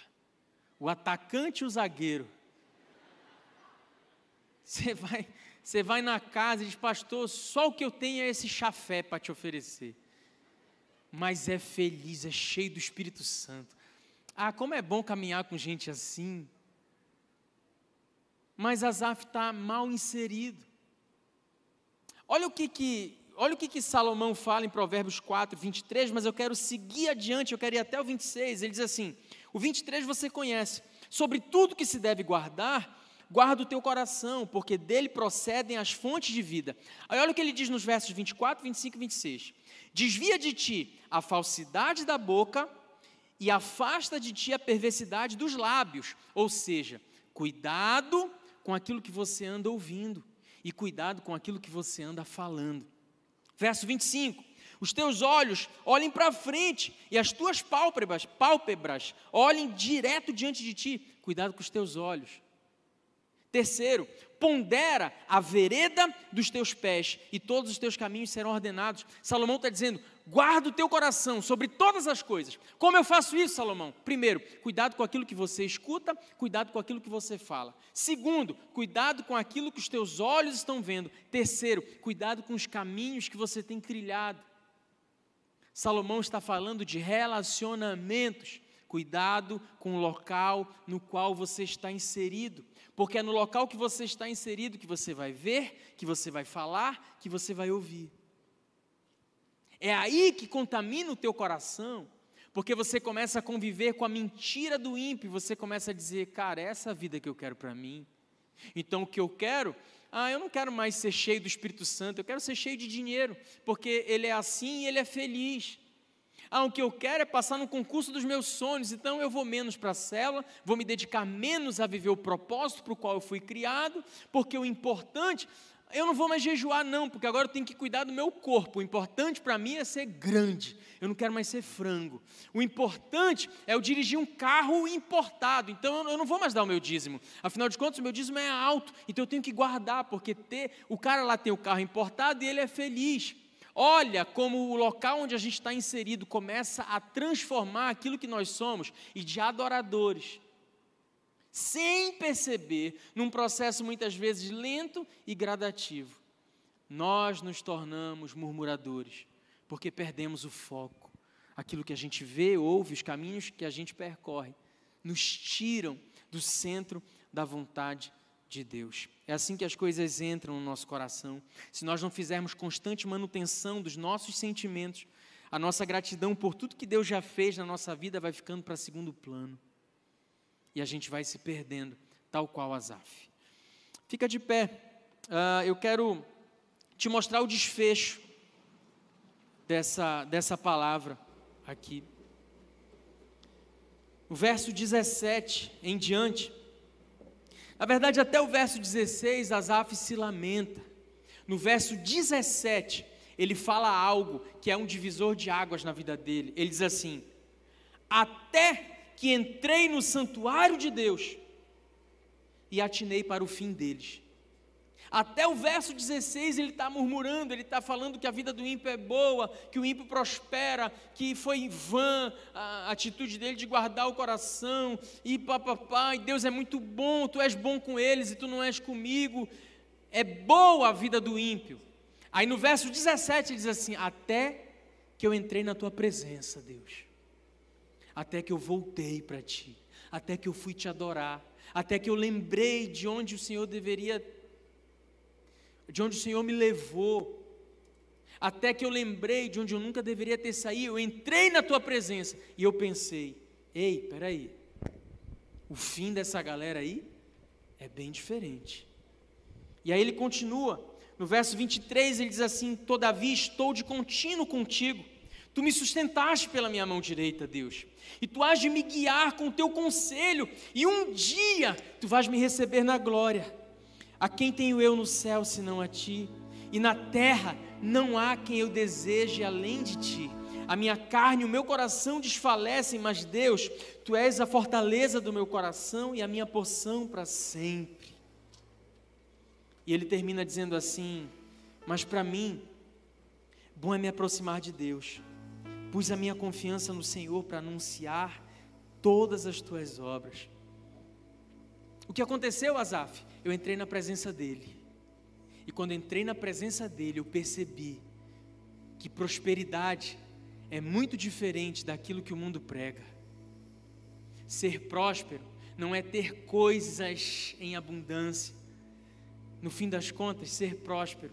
o atacante e o zagueiro. Você vai, você vai na casa e diz, pastor, só o que eu tenho é esse chafé para te oferecer mas é feliz, é cheio do Espírito Santo. Ah, como é bom caminhar com gente assim. Mas Asaf está mal inserido. Olha o que, que, olha o que, que Salomão fala em Provérbios 4, 23, mas eu quero seguir adiante, eu quero ir até o 26. Ele diz assim: o 23 você conhece. Sobre tudo que se deve guardar, guarda o teu coração, porque dele procedem as fontes de vida. Aí olha o que ele diz nos versos 24, 25 e 26. Desvia de ti a falsidade da boca e afasta de ti a perversidade dos lábios. Ou seja, cuidado com aquilo que você anda ouvindo e cuidado com aquilo que você anda falando. Verso 25: Os teus olhos olhem para frente e as tuas pálpebras, pálpebras olhem direto diante de ti. Cuidado com os teus olhos. Terceiro, pondera a vereda dos teus pés e todos os teus caminhos serão ordenados. Salomão está dizendo: guarda o teu coração sobre todas as coisas. Como eu faço isso, Salomão? Primeiro, cuidado com aquilo que você escuta, cuidado com aquilo que você fala. Segundo, cuidado com aquilo que os teus olhos estão vendo. Terceiro, cuidado com os caminhos que você tem trilhado. Salomão está falando de relacionamentos. Cuidado com o local no qual você está inserido porque é no local que você está inserido que você vai ver, que você vai falar, que você vai ouvir. É aí que contamina o teu coração, porque você começa a conviver com a mentira do ímpio, você começa a dizer, cara, é essa vida que eu quero para mim. Então o que eu quero, ah, eu não quero mais ser cheio do Espírito Santo, eu quero ser cheio de dinheiro, porque ele é assim e ele é feliz. Ah, o que eu quero é passar no concurso dos meus sonhos, então eu vou menos para a célula, vou me dedicar menos a viver o propósito para o qual eu fui criado, porque o importante, eu não vou mais jejuar, não, porque agora eu tenho que cuidar do meu corpo. O importante para mim é ser grande, eu não quero mais ser frango. O importante é eu dirigir um carro importado, então eu não vou mais dar o meu dízimo. Afinal de contas, o meu dízimo é alto, então eu tenho que guardar, porque ter, o cara lá tem o carro importado e ele é feliz. Olha como o local onde a gente está inserido começa a transformar aquilo que nós somos e de adoradores, sem perceber, num processo muitas vezes lento e gradativo. Nós nos tornamos murmuradores, porque perdemos o foco. Aquilo que a gente vê, ouve, os caminhos que a gente percorre, nos tiram do centro da vontade de Deus. É assim que as coisas entram no nosso coração. Se nós não fizermos constante manutenção dos nossos sentimentos, a nossa gratidão por tudo que Deus já fez na nossa vida vai ficando para segundo plano. E a gente vai se perdendo, tal qual Asaf. Fica de pé. Uh, eu quero te mostrar o desfecho dessa, dessa palavra aqui. O verso 17 em diante. Na verdade, até o verso 16, Asaf se lamenta. No verso 17, ele fala algo que é um divisor de águas na vida dele. Ele diz assim: Até que entrei no santuário de Deus e atinei para o fim deles. Até o verso 16 ele está murmurando, ele está falando que a vida do ímpio é boa, que o ímpio prospera, que foi vã a atitude dele de guardar o coração, e papapá, e Deus é muito bom, tu és bom com eles e tu não és comigo. É boa a vida do ímpio. Aí no verso 17 ele diz assim: Até que eu entrei na tua presença, Deus, até que eu voltei para ti, até que eu fui te adorar, até que eu lembrei de onde o Senhor deveria de onde o Senhor me levou, até que eu lembrei de onde eu nunca deveria ter saído, eu entrei na tua presença e eu pensei: ei, peraí, o fim dessa galera aí é bem diferente. E aí ele continua, no verso 23 ele diz assim: Todavia estou de contínuo contigo, tu me sustentaste pela minha mão direita, Deus, e tu has de me guiar com o teu conselho, e um dia tu vais me receber na glória. A quem tenho eu no céu senão a ti? E na terra não há quem eu deseje além de ti. A minha carne e o meu coração desfalecem, mas Deus, tu és a fortaleza do meu coração e a minha porção para sempre. E ele termina dizendo assim: Mas para mim, bom é me aproximar de Deus. Pus a minha confiança no Senhor para anunciar todas as tuas obras. O que aconteceu, Asaf? Eu entrei na presença dele. E quando entrei na presença dele, eu percebi que prosperidade é muito diferente daquilo que o mundo prega. Ser próspero não é ter coisas em abundância. No fim das contas, ser próspero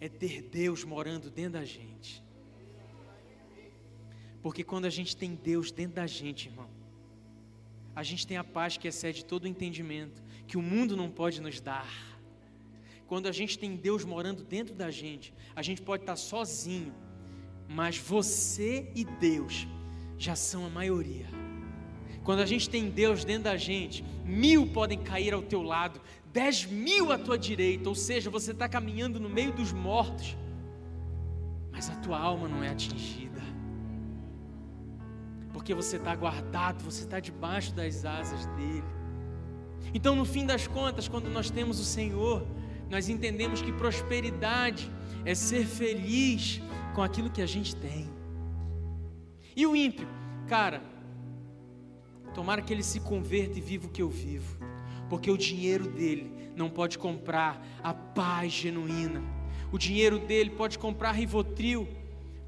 é ter Deus morando dentro da gente. Porque quando a gente tem Deus dentro da gente, irmão, a gente tem a paz que excede todo o entendimento, que o mundo não pode nos dar. Quando a gente tem Deus morando dentro da gente, a gente pode estar sozinho, mas você e Deus já são a maioria. Quando a gente tem Deus dentro da gente, mil podem cair ao teu lado, dez mil à tua direita, ou seja, você está caminhando no meio dos mortos, mas a tua alma não é atingida porque você está guardado, você está debaixo das asas dele. Então, no fim das contas, quando nós temos o Senhor, nós entendemos que prosperidade é ser feliz com aquilo que a gente tem. E o ímpio, cara, tomara que ele se converta e viva o que eu vivo, porque o dinheiro dele não pode comprar a paz genuína. O dinheiro dele pode comprar Rivotril,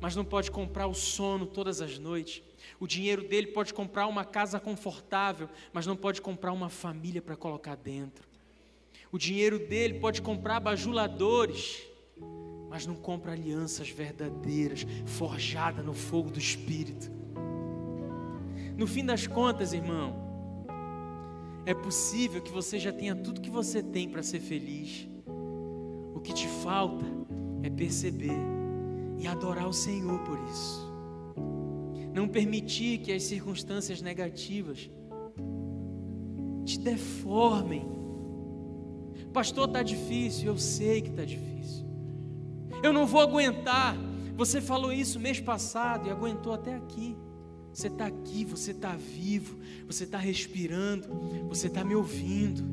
mas não pode comprar o sono todas as noites. O dinheiro dele pode comprar uma casa confortável, mas não pode comprar uma família para colocar dentro. O dinheiro dele pode comprar bajuladores, mas não compra alianças verdadeiras, forjadas no fogo do Espírito. No fim das contas, irmão, é possível que você já tenha tudo que você tem para ser feliz. O que te falta é perceber e adorar o Senhor por isso. Não permitir que as circunstâncias negativas te deformem. Pastor, está difícil, eu sei que está difícil. Eu não vou aguentar. Você falou isso mês passado e aguentou até aqui. Você está aqui, você está vivo, você está respirando, você está me ouvindo.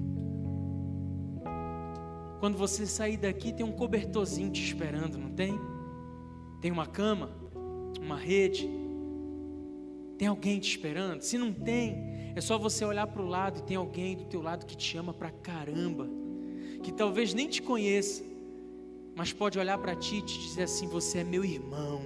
Quando você sair daqui, tem um cobertorzinho te esperando, não tem? Tem uma cama, uma rede, tem alguém te esperando? Se não tem, é só você olhar para o lado e tem alguém do teu lado que te ama para caramba, que talvez nem te conheça, mas pode olhar para ti e te dizer assim: você é meu irmão.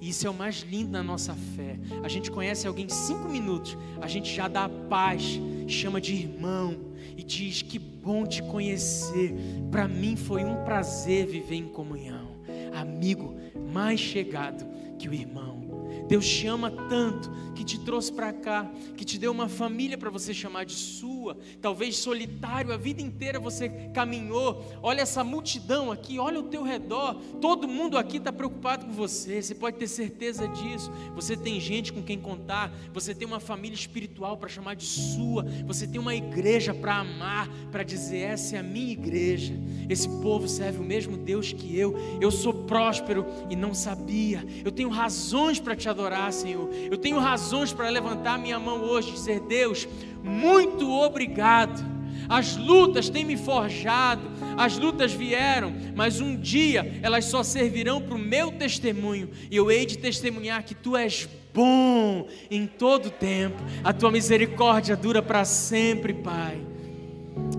E isso é o mais lindo na nossa fé. A gente conhece alguém cinco minutos, a gente já dá a paz, chama de irmão e diz: Que bom te conhecer. Para mim foi um prazer viver em comunhão. Amigo mais chegado que o irmão. Deus te ama tanto que te trouxe para cá, que te deu uma família para você chamar de sua. Talvez solitário a vida inteira você caminhou. Olha essa multidão aqui, olha o teu redor. Todo mundo aqui está preocupado com você. Você pode ter certeza disso. Você tem gente com quem contar. Você tem uma família espiritual para chamar de sua. Você tem uma igreja para amar, para dizer essa é a minha igreja. Esse povo serve o mesmo Deus que eu. Eu sou próspero e não sabia. Eu tenho razões para te adorar adorar, Senhor. Eu tenho razões para levantar minha mão hoje e dizer: Deus, muito obrigado. As lutas têm me forjado, as lutas vieram, mas um dia elas só servirão para o meu testemunho, e eu hei de testemunhar que tu és bom em todo tempo, a tua misericórdia dura para sempre, Pai.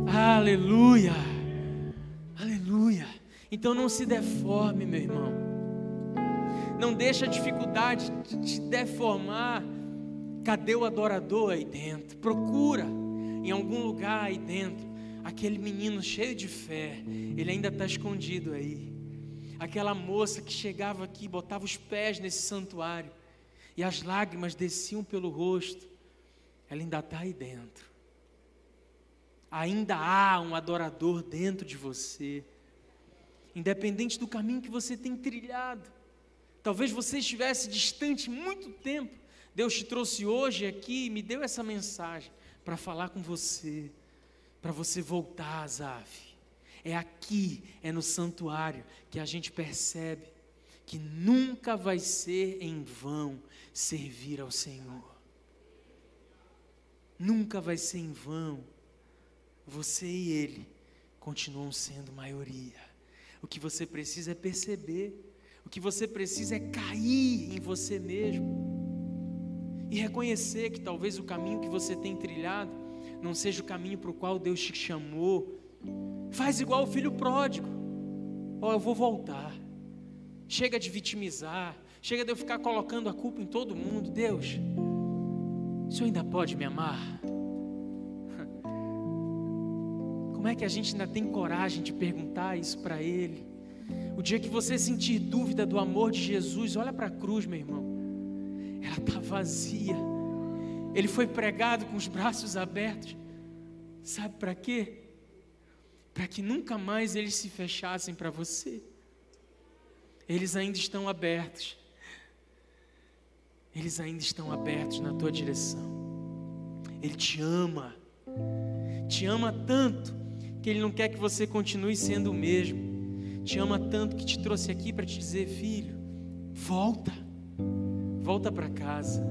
Aleluia, aleluia. Então não se deforme, meu irmão. Não deixa a dificuldade te deformar. Cadê o adorador aí dentro? Procura em algum lugar aí dentro. Aquele menino cheio de fé, ele ainda está escondido aí. Aquela moça que chegava aqui, botava os pés nesse santuário e as lágrimas desciam pelo rosto, ela ainda está aí dentro. Ainda há um adorador dentro de você, independente do caminho que você tem trilhado. Talvez você estivesse distante muito tempo. Deus te trouxe hoje aqui e me deu essa mensagem para falar com você, para você voltar, Zaf. É aqui, é no santuário, que a gente percebe que nunca vai ser em vão servir ao Senhor. Nunca vai ser em vão. Você e Ele continuam sendo maioria. O que você precisa é perceber que você precisa é cair em você mesmo e reconhecer que talvez o caminho que você tem trilhado não seja o caminho para o qual Deus te chamou. Faz igual o filho pródigo. Ó, oh, eu vou voltar. Chega de vitimizar. Chega de eu ficar colocando a culpa em todo mundo. Deus, o Senhor ainda pode me amar? (laughs) Como é que a gente ainda tem coragem de perguntar isso para Ele? O dia que você sentir dúvida do amor de Jesus, olha para a cruz, meu irmão. Ela está vazia. Ele foi pregado com os braços abertos. Sabe para quê? Para que nunca mais eles se fechassem para você. Eles ainda estão abertos. Eles ainda estão abertos na tua direção. Ele te ama. Te ama tanto que ele não quer que você continue sendo o mesmo te ama tanto que te trouxe aqui para te dizer, filho, volta, volta para casa.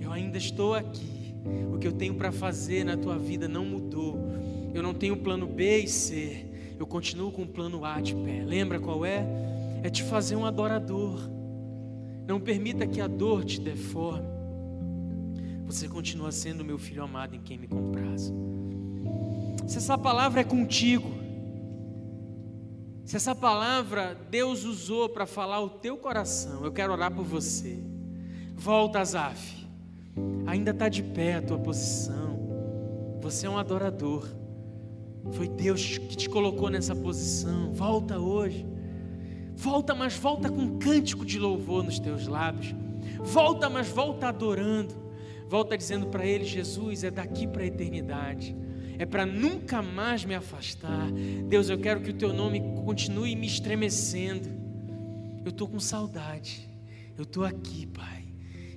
Eu ainda estou aqui. O que eu tenho para fazer na tua vida não mudou. Eu não tenho plano B e C. Eu continuo com o plano A de pé. Lembra qual é? É te fazer um adorador. Não permita que a dor te deforme. Você continua sendo meu filho amado em quem me compraz. Se essa palavra é contigo, se essa palavra Deus usou para falar o teu coração, eu quero orar por você. Volta, Azaf. Ainda está de pé a tua posição. Você é um adorador. Foi Deus que te colocou nessa posição. Volta hoje. Volta, mas volta com um cântico de louvor nos teus lábios. Volta, mas volta adorando. Volta dizendo para Ele: Jesus, é daqui para a eternidade é para nunca mais me afastar. Deus, eu quero que o teu nome continue me estremecendo. Eu estou com saudade, eu estou aqui, Pai.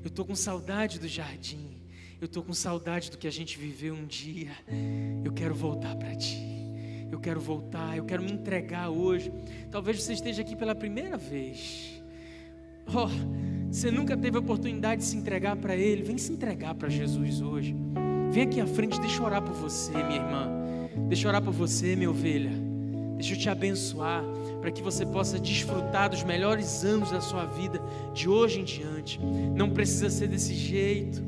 Eu estou com saudade do jardim. Eu estou com saudade do que a gente viveu um dia. Eu quero voltar para ti. Eu quero voltar, eu quero me entregar hoje. Talvez você esteja aqui pela primeira vez. Oh, você nunca teve a oportunidade de se entregar para Ele. Vem se entregar para Jesus hoje. Vem aqui à frente, deixa eu orar por você, minha irmã. Deixa eu orar por você, minha ovelha. Deixa eu te abençoar para que você possa desfrutar dos melhores anos da sua vida de hoje em diante. Não precisa ser desse jeito.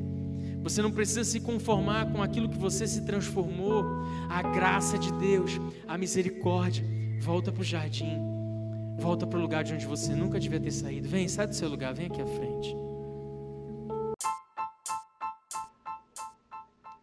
Você não precisa se conformar com aquilo que você se transformou. A graça de Deus, a misericórdia, volta para o jardim. Volta para o lugar de onde você nunca devia ter saído. Vem, sai do seu lugar, vem aqui à frente.